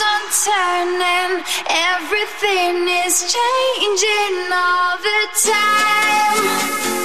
sun on turning. Everything is changing all the time.